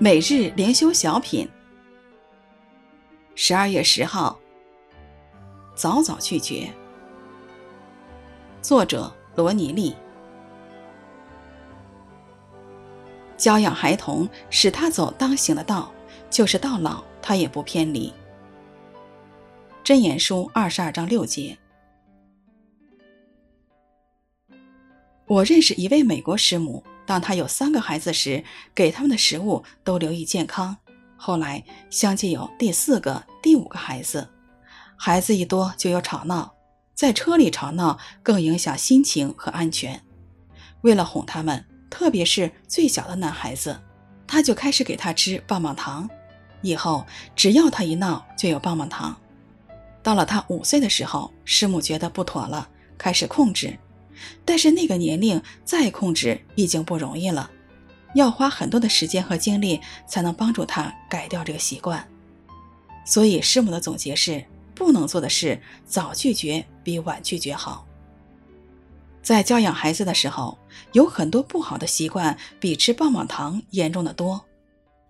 每日灵修小品，十二月十号，早早拒绝。作者罗尼利。教养孩童，使他走当行的道，就是到老他也不偏离。箴言书二十二章六节。我认识一位美国师母。当他有三个孩子时，给他们的食物都留意健康。后来相继有第四个、第五个孩子，孩子一多就有吵闹，在车里吵闹更影响心情和安全。为了哄他们，特别是最小的男孩子，他就开始给他吃棒棒糖。以后只要他一闹，就有棒棒糖。到了他五岁的时候，师母觉得不妥了，开始控制。但是那个年龄再控制已经不容易了，要花很多的时间和精力才能帮助他改掉这个习惯。所以师母的总结是：不能做的事，早拒绝比晚拒绝好。在教养孩子的时候，有很多不好的习惯比吃棒棒糖严重的多。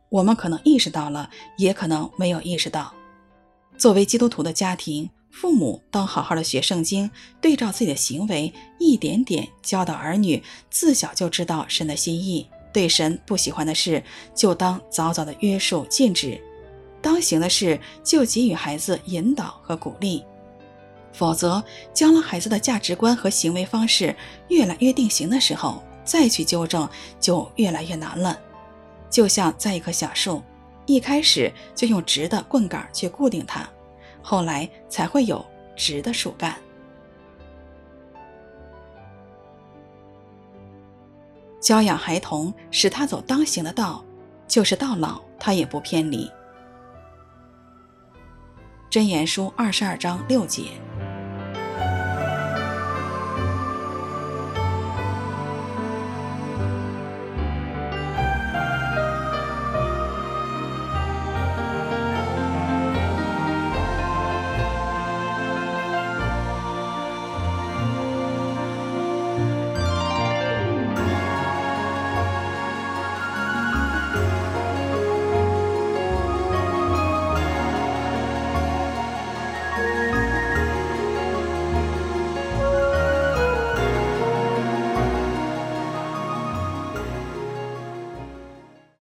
我们可能意识到了，也可能没有意识到。作为基督徒的家庭，父母当好好的学圣经，对照自己的行为，一点点教导儿女，自小就知道神的心意。对神不喜欢的事，就当早早的约束禁止；当行的事，就给予孩子引导和鼓励。否则，将来孩子的价值观和行为方式越来越定型的时候，再去纠正就越来越难了。就像栽一棵小树，一开始就用直的棍杆去固定它。后来才会有直的树干。教养孩童，使他走当行的道，就是到老他也不偏离。真言书二十二章六节。